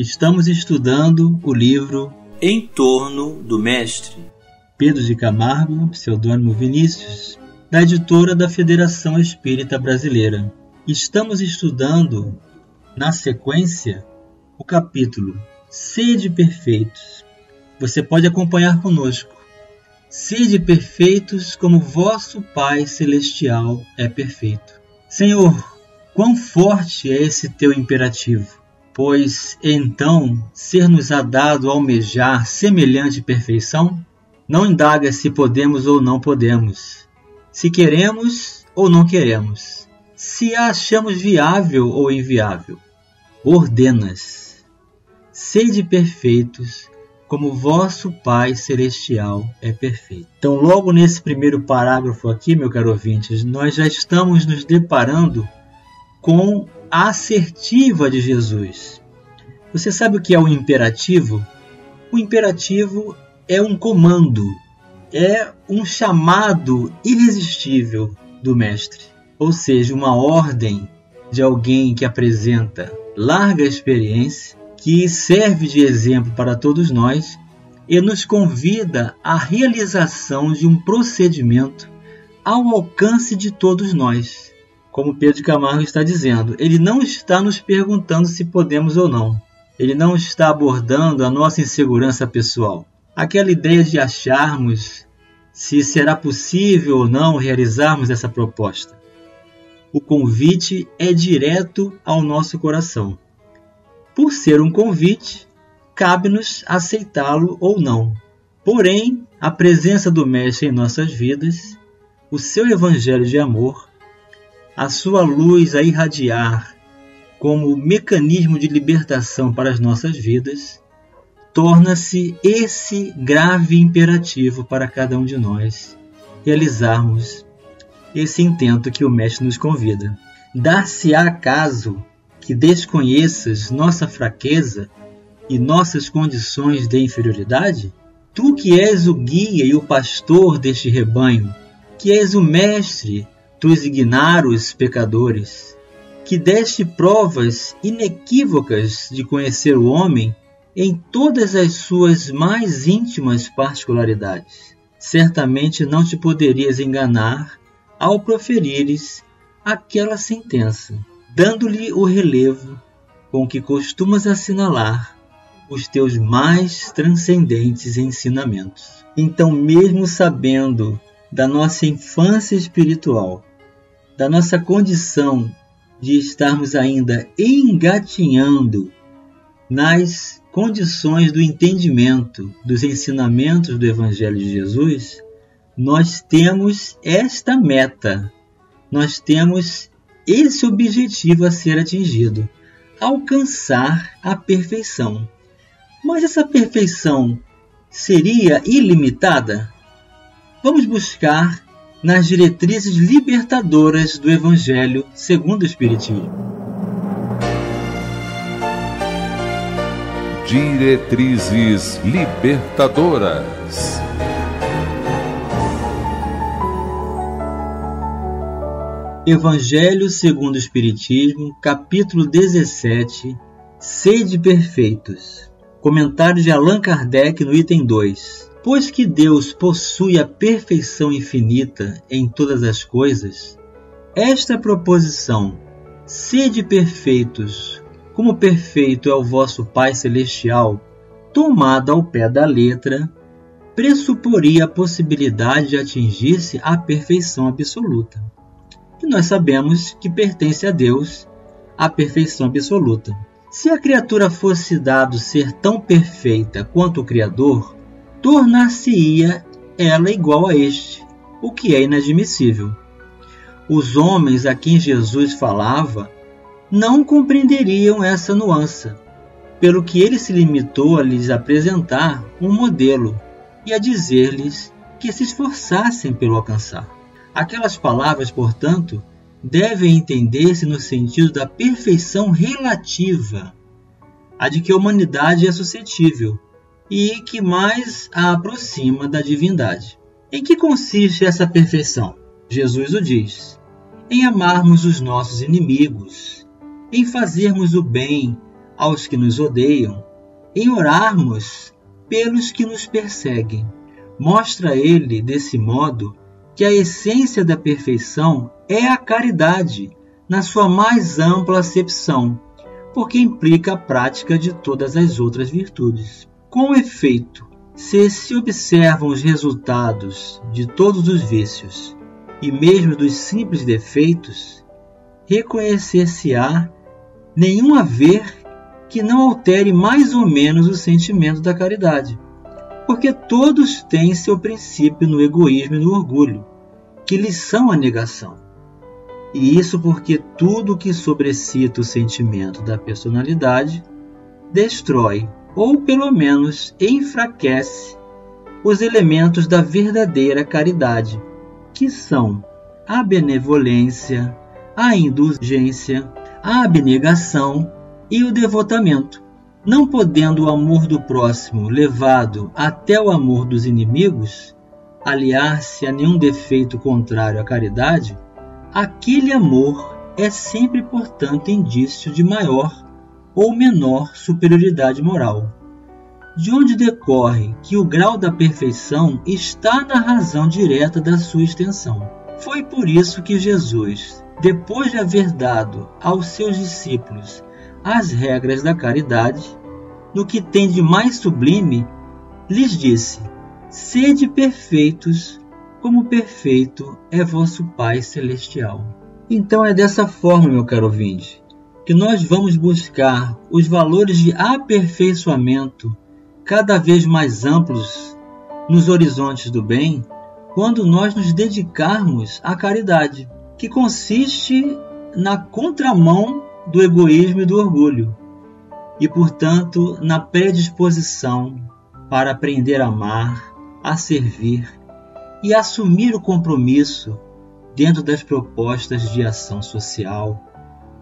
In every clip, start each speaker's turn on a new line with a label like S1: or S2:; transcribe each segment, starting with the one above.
S1: estamos estudando o livro Em Torno do Mestre. Pedro de Camargo, pseudônimo Vinícius, da editora da Federação Espírita Brasileira. Estamos estudando, na sequência, o capítulo Sede Perfeitos. Você pode acompanhar conosco. Sede perfeitos como vosso Pai Celestial é perfeito. Senhor, quão forte é esse teu imperativo! Pois então ser-nos-á dado almejar semelhante perfeição? Não indaga se podemos ou não podemos, se queremos ou não queremos, se a achamos viável ou inviável. Ordenas, sede perfeitos, como vosso Pai Celestial é perfeito. Então, logo nesse primeiro parágrafo aqui, meu caro ouvinte, nós já estamos nos deparando com assertiva de Jesus. Você sabe o que é o imperativo? O imperativo é um comando, é um chamado irresistível do Mestre, ou seja, uma ordem de alguém que apresenta larga experiência, que serve de exemplo para todos nós e nos convida à realização de um procedimento ao alcance de todos nós como Pedro Camargo está dizendo, ele não está nos perguntando se podemos ou não. Ele não está abordando a nossa insegurança pessoal. Aquela ideia de acharmos se será possível ou não realizarmos essa proposta. O convite é direto ao nosso coração. Por ser um convite, cabe-nos aceitá-lo ou não. Porém, a presença do Mestre em nossas vidas, o seu evangelho de amor, a sua luz a irradiar como mecanismo de libertação para as nossas vidas, torna-se esse grave imperativo para cada um de nós realizarmos esse intento que o Mestre nos convida. Dar-se-á caso que desconheças nossa fraqueza e nossas condições de inferioridade? Tu que és o guia e o pastor deste rebanho, que és o mestre dos ignaros pecadores, que deste provas inequívocas de conhecer o homem em todas as suas mais íntimas particularidades. Certamente não te poderias enganar ao proferires aquela sentença, dando-lhe o relevo com que costumas assinalar os teus mais transcendentes ensinamentos. Então, mesmo sabendo da nossa infância espiritual, da nossa condição de estarmos ainda engatinhando nas condições do entendimento dos ensinamentos do Evangelho de Jesus, nós temos esta meta, nós temos esse objetivo a ser atingido: alcançar a perfeição. Mas essa perfeição seria ilimitada? Vamos buscar nas diretrizes libertadoras do Evangelho segundo o Espiritismo.
S2: Diretrizes libertadoras.
S1: Evangelho segundo o Espiritismo, capítulo 17, Sede Perfeitos. Comentário de Allan Kardec no item 2. Pois que Deus possui a perfeição infinita em todas as coisas, esta proposição, sede perfeitos, como perfeito é o vosso Pai Celestial, tomada ao pé da letra, pressuporia a possibilidade de atingir-se a perfeição absoluta. E nós sabemos que pertence a Deus a perfeição absoluta. Se a criatura fosse dado ser tão perfeita quanto o Criador, tornar-se-ia ela igual a este, o que é inadmissível. Os homens a quem Jesus falava não compreenderiam essa nuance, pelo que ele se limitou a lhes apresentar um modelo e a dizer-lhes que se esforçassem pelo alcançar. Aquelas palavras, portanto, devem entender-se no sentido da perfeição relativa, a de que a humanidade é suscetível e que mais a aproxima da divindade. Em que consiste essa perfeição? Jesus o diz: em amarmos os nossos inimigos, em fazermos o bem aos que nos odeiam, em orarmos pelos que nos perseguem. Mostra ele, desse modo, que a essência da perfeição é a caridade, na sua mais ampla acepção, porque implica a prática de todas as outras virtudes. Com efeito, se se observam os resultados de todos os vícios e mesmo dos simples defeitos, reconhecer-se-á nenhum haver que não altere mais ou menos o sentimento da caridade, porque todos têm seu princípio no egoísmo e no orgulho, que lhes são a negação. E isso porque tudo que sobrecita o sentimento da personalidade destrói, ou pelo menos enfraquece, os elementos da verdadeira caridade, que são a benevolência, a indulgência, a abnegação e o devotamento. Não podendo o amor do próximo, levado até o amor dos inimigos, aliar-se a nenhum defeito contrário à caridade, aquele amor é sempre, portanto, indício de maior ou menor superioridade moral. De onde decorre que o grau da perfeição está na razão direta da sua extensão. Foi por isso que Jesus, depois de haver dado aos seus discípulos as regras da caridade, no que tem de mais sublime, lhes disse: Sede perfeitos, como perfeito é vosso Pai Celestial. Então é dessa forma, meu caro ouvinte, que nós vamos buscar os valores de aperfeiçoamento cada vez mais amplos nos horizontes do bem quando nós nos dedicarmos à caridade, que consiste na contramão do egoísmo e do orgulho, e, portanto, na predisposição para aprender a amar, a servir e assumir o compromisso dentro das propostas de ação social,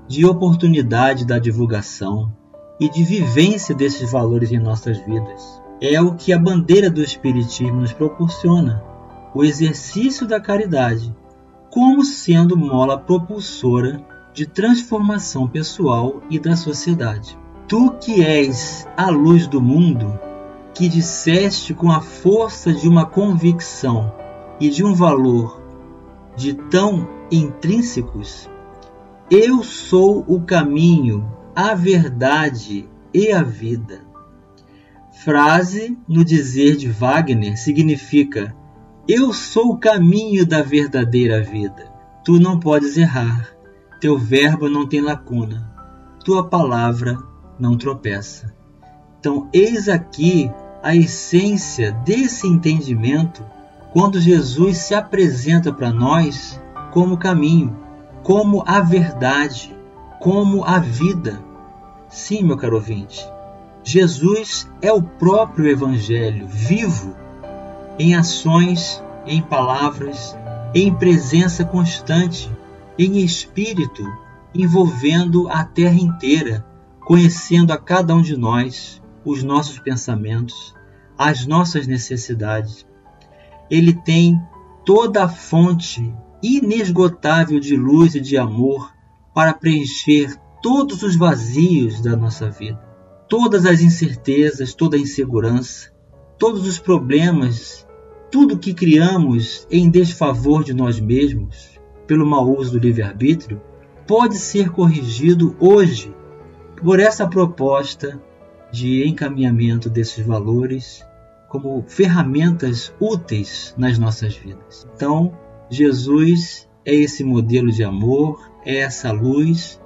S1: de oportunidade da divulgação e de vivência desses valores em nossas vidas. É o que a bandeira do Espiritismo nos proporciona o exercício da caridade como sendo mola propulsora de transformação pessoal e da sociedade. Tu que és a luz do mundo, que disseste com a força de uma convicção e de um valor de tão intrínsecos, eu sou o caminho, a verdade e a vida. Frase no dizer de Wagner significa eu sou o caminho da verdadeira vida. Tu não podes errar. Teu verbo não tem lacuna. Tua palavra não tropeça. Então, eis aqui a essência desse entendimento quando Jesus se apresenta para nós como caminho, como a verdade, como a vida. Sim, meu caro ouvinte, Jesus é o próprio Evangelho vivo em ações, em palavras, em presença constante, em espírito, envolvendo a terra inteira, conhecendo a cada um de nós, os nossos pensamentos, as nossas necessidades. Ele tem toda a fonte inesgotável de luz e de amor para preencher todos os vazios da nossa vida, todas as incertezas, toda a insegurança, todos os problemas tudo que criamos em desfavor de nós mesmos, pelo mau uso do livre-arbítrio, pode ser corrigido hoje por essa proposta de encaminhamento desses valores como ferramentas úteis nas nossas vidas. Então, Jesus é esse modelo de amor, é essa luz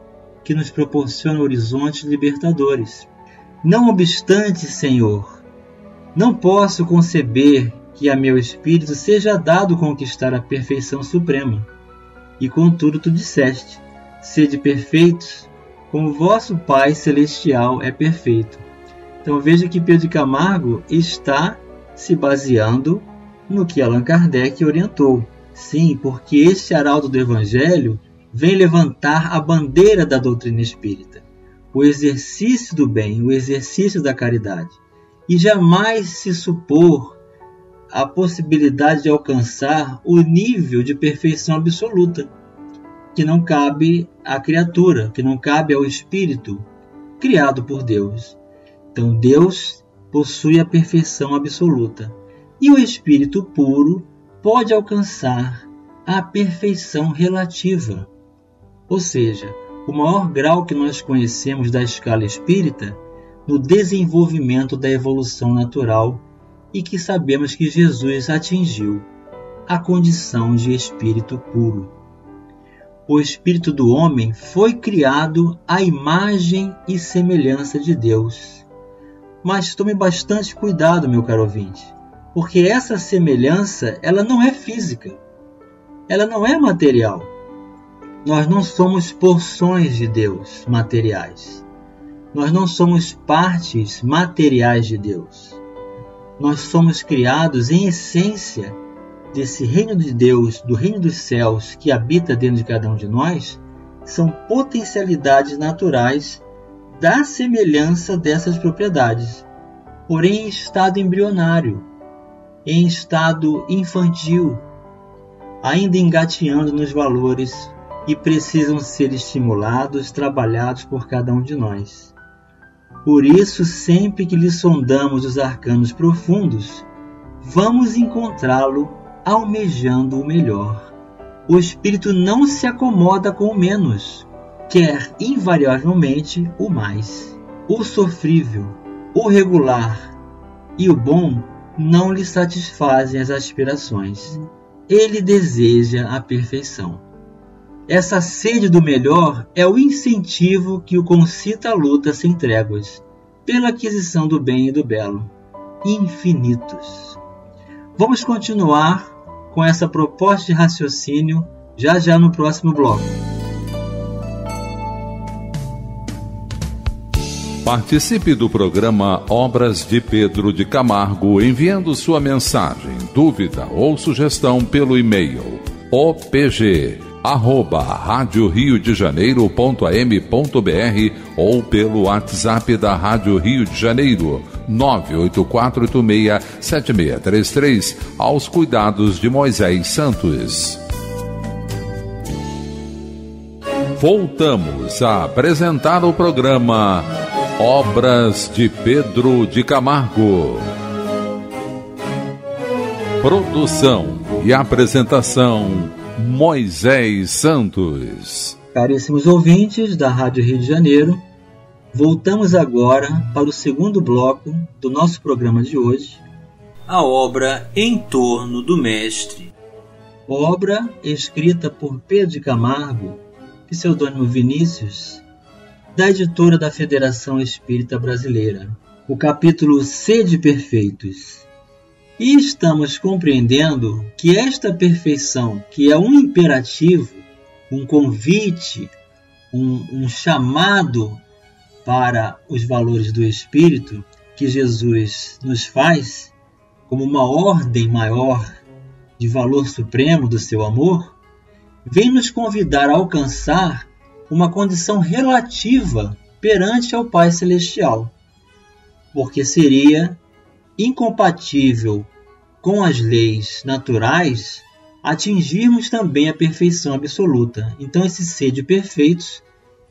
S1: que nos proporciona horizontes libertadores. Não obstante, Senhor, não posso conceber que a meu espírito seja dado conquistar a perfeição suprema. E contudo tu disseste: sede perfeitos, como vosso Pai celestial é perfeito. Então veja que Pedro Camargo está se baseando no que Allan Kardec orientou. Sim, porque este arauto do Evangelho vem levantar a bandeira da doutrina espírita, o exercício do bem, o exercício da caridade, e jamais se supor a possibilidade de alcançar o nível de perfeição absoluta, que não cabe à criatura, que não cabe ao espírito criado por Deus. Então, Deus possui a perfeição absoluta e o espírito puro pode alcançar a perfeição relativa. Ou seja, o maior grau que nós conhecemos da escala espírita no desenvolvimento da evolução natural e que sabemos que Jesus atingiu a condição de espírito puro. O espírito do homem foi criado à imagem e semelhança de Deus. Mas tome bastante cuidado, meu caro ouvinte, porque essa semelhança, ela não é física. Ela não é material. Nós não somos porções de Deus materiais. Nós não somos partes materiais de Deus nós somos criados em essência desse reino de Deus, do reino dos céus que habita dentro de cada um de nós, são potencialidades naturais da semelhança dessas propriedades, porém em estado embrionário, em estado infantil, ainda engateando nos valores que precisam ser estimulados, trabalhados por cada um de nós. Por isso, sempre que lhe sondamos os arcanos profundos, vamos encontrá-lo almejando o melhor. O espírito não se acomoda com o menos, quer invariavelmente o mais. O sofrível, o regular e o bom não lhe satisfazem as aspirações. Ele deseja a perfeição. Essa sede do melhor é o incentivo que o concita à luta sem tréguas, pela aquisição do bem e do belo, infinitos. Vamos continuar com essa proposta de raciocínio já já no próximo bloco.
S2: Participe do programa Obras de Pedro de Camargo enviando sua mensagem, dúvida ou sugestão pelo e-mail opg rádio Rio de Janeiro.am.br ou pelo WhatsApp da Rádio Rio de Janeiro 984867633 aos cuidados de Moisés Santos. Voltamos a apresentar o programa Obras de Pedro de Camargo. Produção e apresentação Moisés Santos.
S1: Caríssimos ouvintes da Rádio Rio de Janeiro, voltamos agora para o segundo bloco do nosso programa de hoje, a obra Em Torno do Mestre. Obra escrita por Pedro de Camargo, pseudônimo Vinícius, da editora da Federação Espírita Brasileira. O capítulo Sede Perfeitos e estamos compreendendo que esta perfeição, que é um imperativo, um convite, um, um chamado para os valores do Espírito que Jesus nos faz, como uma ordem maior de valor supremo do seu amor, vem nos convidar a alcançar uma condição relativa perante ao Pai Celestial, porque seria incompatível com as leis naturais atingirmos também a perfeição absoluta. Então, esse ser de perfeitos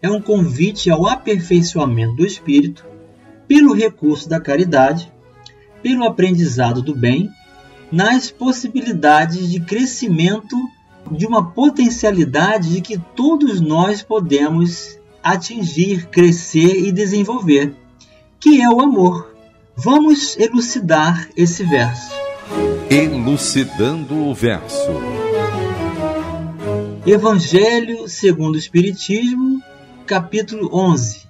S1: é um convite ao aperfeiçoamento do espírito pelo recurso da caridade, pelo aprendizado do bem, nas possibilidades de crescimento de uma potencialidade de que todos nós podemos atingir, crescer e desenvolver, que é o amor. Vamos elucidar esse verso.
S2: Elucidando o verso.
S1: Evangelho segundo o Espiritismo, capítulo 11.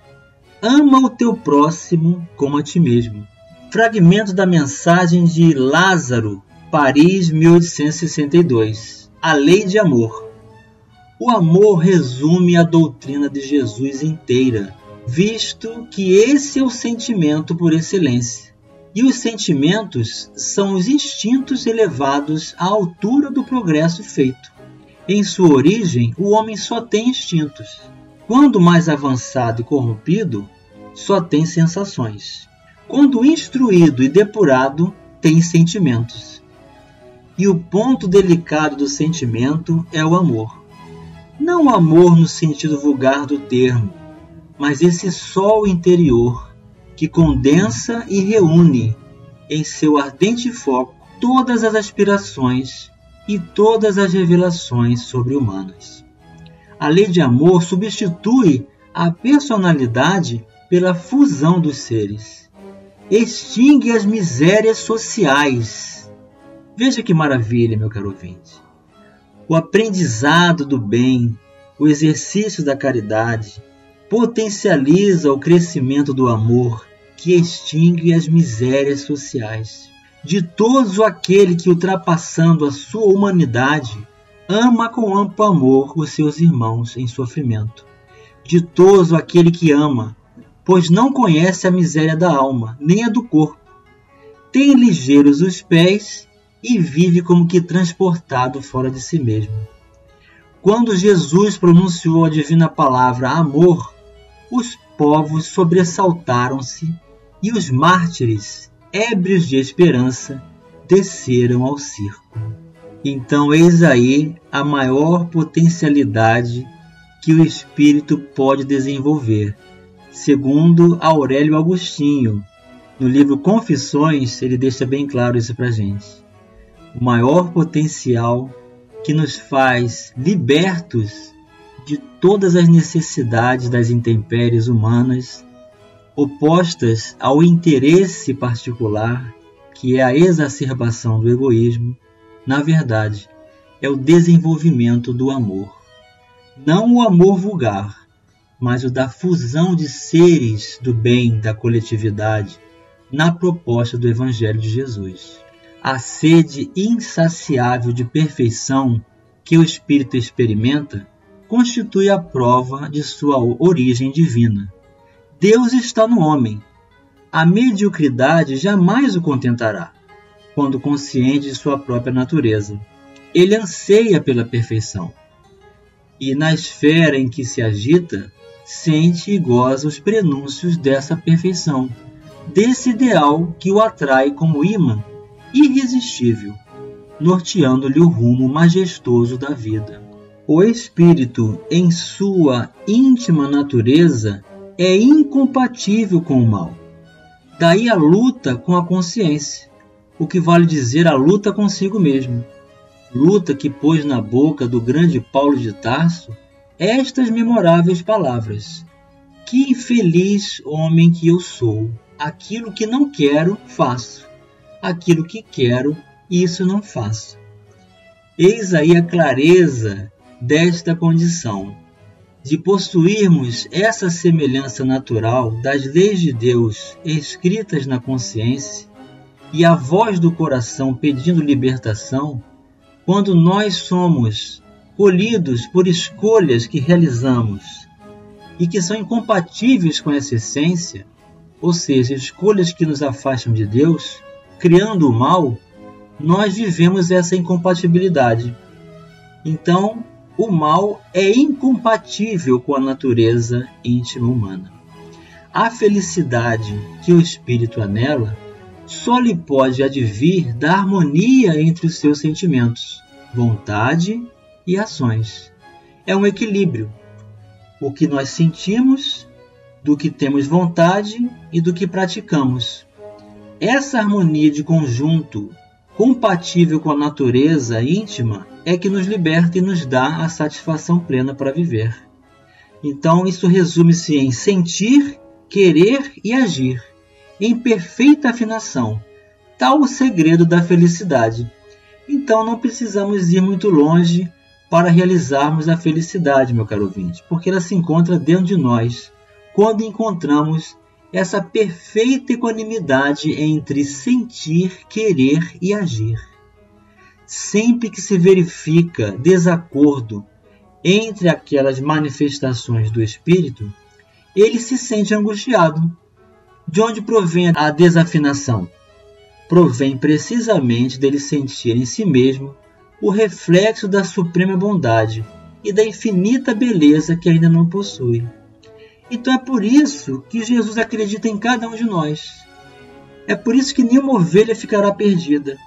S1: Ama o teu próximo como a ti mesmo. Fragmento da mensagem de Lázaro, Paris, 1862. A lei de amor. O amor resume a doutrina de Jesus inteira, visto que esse é o sentimento por excelência. E os sentimentos são os instintos elevados à altura do progresso feito. Em sua origem, o homem só tem instintos. Quando mais avançado e corrompido, só tem sensações. Quando instruído e depurado, tem sentimentos. E o ponto delicado do sentimento é o amor. Não o amor no sentido vulgar do termo, mas esse sol interior que condensa e reúne em seu ardente foco todas as aspirações e todas as revelações sobre-humanas. A lei de amor substitui a personalidade pela fusão dos seres. Extingue as misérias sociais. Veja que maravilha, meu caro ouvinte. O aprendizado do bem, o exercício da caridade, potencializa o crescimento do amor que extingue as misérias sociais. De todos aquele que, ultrapassando a sua humanidade, ama com amplo amor os seus irmãos em sofrimento. Ditoso aquele que ama, pois não conhece a miséria da alma, nem a do corpo. Tem ligeiros os pés e vive como que transportado fora de si mesmo. Quando Jesus pronunciou a divina palavra amor, os povos sobressaltaram-se e os mártires, ébrios de esperança, desceram ao circo. Então, eis aí a maior potencialidade que o espírito pode desenvolver. Segundo Aurélio Agostinho, no livro Confissões, ele deixa bem claro isso para gente. O maior potencial que nos faz libertos de todas as necessidades das intempéries humanas, opostas ao interesse particular, que é a exacerbação do egoísmo, na verdade, é o desenvolvimento do amor. Não o amor vulgar, mas o da fusão de seres do bem da coletividade na proposta do Evangelho de Jesus. A sede insaciável de perfeição que o Espírito experimenta constitui a prova de sua origem divina. Deus está no homem. A mediocridade jamais o contentará, quando consciente de sua própria natureza. Ele anseia pela perfeição. E na esfera em que se agita, sente e goza os prenúncios dessa perfeição, desse ideal que o atrai como imã irresistível, norteando-lhe o rumo majestoso da vida. O espírito, em sua íntima natureza, é incompatível com o mal. Daí a luta com a consciência, o que vale dizer a luta consigo mesmo. Luta que pôs na boca do grande Paulo de Tarso estas memoráveis palavras: Que infeliz homem que eu sou! Aquilo que não quero, faço. Aquilo que quero, isso não faço. Eis aí a clareza desta condição, de possuirmos essa semelhança natural das leis de Deus escritas na consciência e a voz do coração pedindo libertação, quando nós somos colhidos por escolhas que realizamos e que são incompatíveis com essa essência, ou seja, escolhas que nos afastam de Deus, criando o mal, nós vivemos essa incompatibilidade. Então, o mal é incompatível com a natureza íntima humana. A felicidade que o espírito anela só lhe pode advir da harmonia entre os seus sentimentos, vontade e ações. É um equilíbrio. O que nós sentimos, do que temos vontade e do que praticamos. Essa harmonia de conjunto, compatível com a natureza íntima, é que nos liberta e nos dá a satisfação plena para viver. Então, isso resume-se em sentir, querer e agir, em perfeita afinação. Tal o segredo da felicidade. Então, não precisamos ir muito longe para realizarmos a felicidade, meu caro ouvinte, porque ela se encontra dentro de nós quando encontramos essa perfeita equanimidade entre sentir, querer e agir sempre que se verifica desacordo entre aquelas manifestações do espírito, ele se sente angustiado. De onde provém a desafinação? Provém precisamente dele sentir em si mesmo o reflexo da suprema bondade e da infinita beleza que ainda não possui. Então é por isso que Jesus acredita em cada um de nós. É por isso que nenhuma ovelha ficará perdida.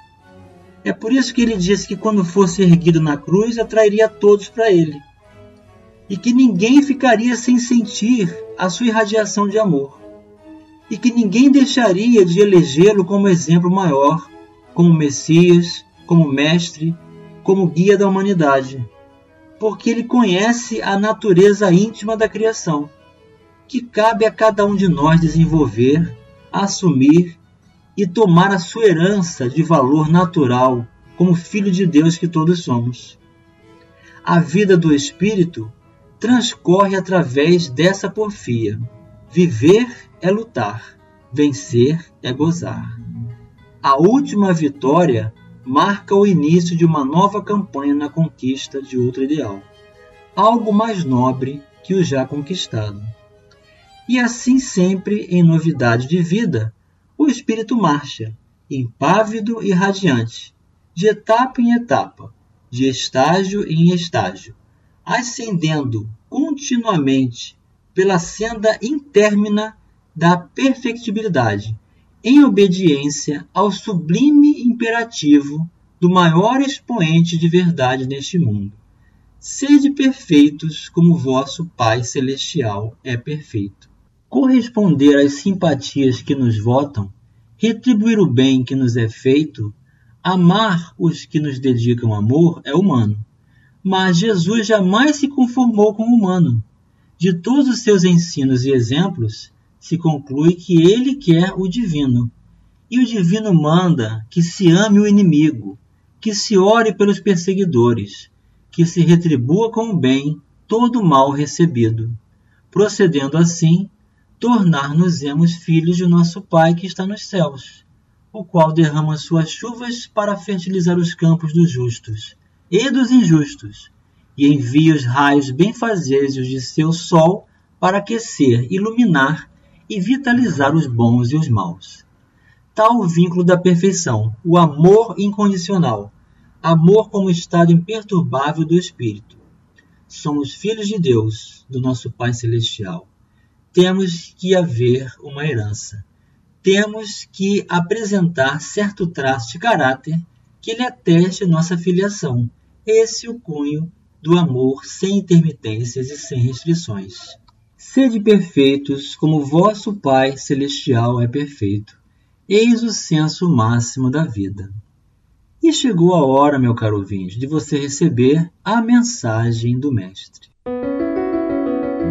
S1: É por isso que ele disse que quando fosse erguido na cruz atrairia todos para ele. E que ninguém ficaria sem sentir a sua irradiação de amor. E que ninguém deixaria de elegê-lo como exemplo maior, como Messias, como mestre, como guia da humanidade. Porque ele conhece a natureza íntima da criação, que cabe a cada um de nós desenvolver, assumir e tomar a sua herança de valor natural como filho de Deus que todos somos. A vida do espírito transcorre através dessa porfia. Viver é lutar, vencer é gozar. A última vitória marca o início de uma nova campanha na conquista de outro ideal, algo mais nobre que o já conquistado. E assim sempre em novidade de vida, o espírito marcha, impávido e radiante, de etapa em etapa, de estágio em estágio, ascendendo continuamente pela senda intermina da perfectibilidade, em obediência ao sublime imperativo do maior expoente de verdade neste mundo. Sede perfeitos como vosso Pai Celestial é perfeito corresponder às simpatias que nos votam, retribuir o bem que nos é feito, amar os que nos dedicam amor é humano. Mas Jesus jamais se conformou com o humano. De todos os seus ensinos e exemplos, se conclui que ele quer o divino. E o divino manda que se ame o inimigo, que se ore pelos perseguidores, que se retribua com o bem todo o mal recebido. Procedendo assim, tornar-nos-emos filhos de nosso Pai que está nos céus, o qual derrama suas chuvas para fertilizar os campos dos justos e dos injustos, e envia os raios benfazejos de seu sol para aquecer, iluminar e vitalizar os bons e os maus. Tal o vínculo da perfeição, o amor incondicional, amor como estado imperturbável do espírito. Somos filhos de Deus, do nosso Pai celestial temos que haver uma herança. Temos que apresentar certo traço de caráter que lhe ateste nossa filiação. Esse é o cunho do amor sem intermitências e sem restrições. Sede perfeitos, como vosso Pai Celestial é perfeito. Eis o senso máximo da vida. E chegou a hora, meu caro ouvinte, de você receber a mensagem do Mestre.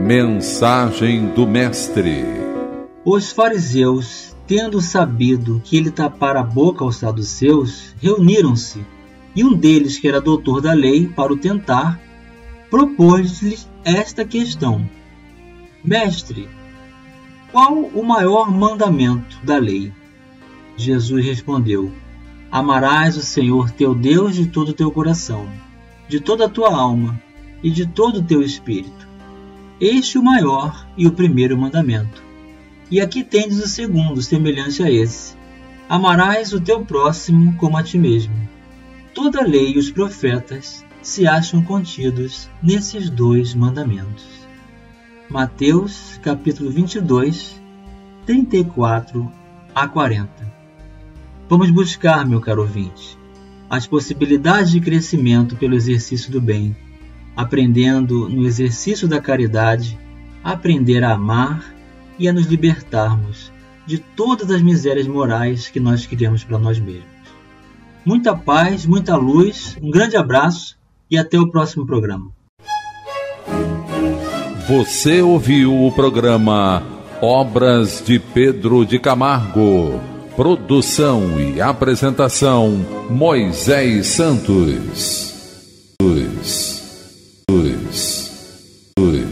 S2: Mensagem do Mestre.
S1: Os fariseus, tendo sabido que ele tapara a boca aos saduceus, reuniram-se, e um deles, que era doutor da lei, para o tentar, propôs-lhe esta questão: Mestre, qual o maior mandamento da lei? Jesus respondeu: Amarás o Senhor teu Deus de todo o teu coração, de toda a tua alma e de todo o teu espírito este o maior e o primeiro mandamento. E aqui tendes o segundo, semelhante a esse: Amarás o teu próximo como a ti mesmo. Toda a lei e os profetas se acham contidos nesses dois mandamentos. Mateus, capítulo 22, 34 a 40. Vamos buscar, meu caro ouvinte, as possibilidades de crescimento pelo exercício do bem aprendendo no exercício da caridade aprender a amar e a nos libertarmos de todas as misérias morais que nós criamos para nós mesmos. Muita paz, muita luz, um grande abraço e até o próximo programa.
S2: Você ouviu o programa Obras de Pedro de Camargo. Produção e apresentação Moisés Santos. Luz.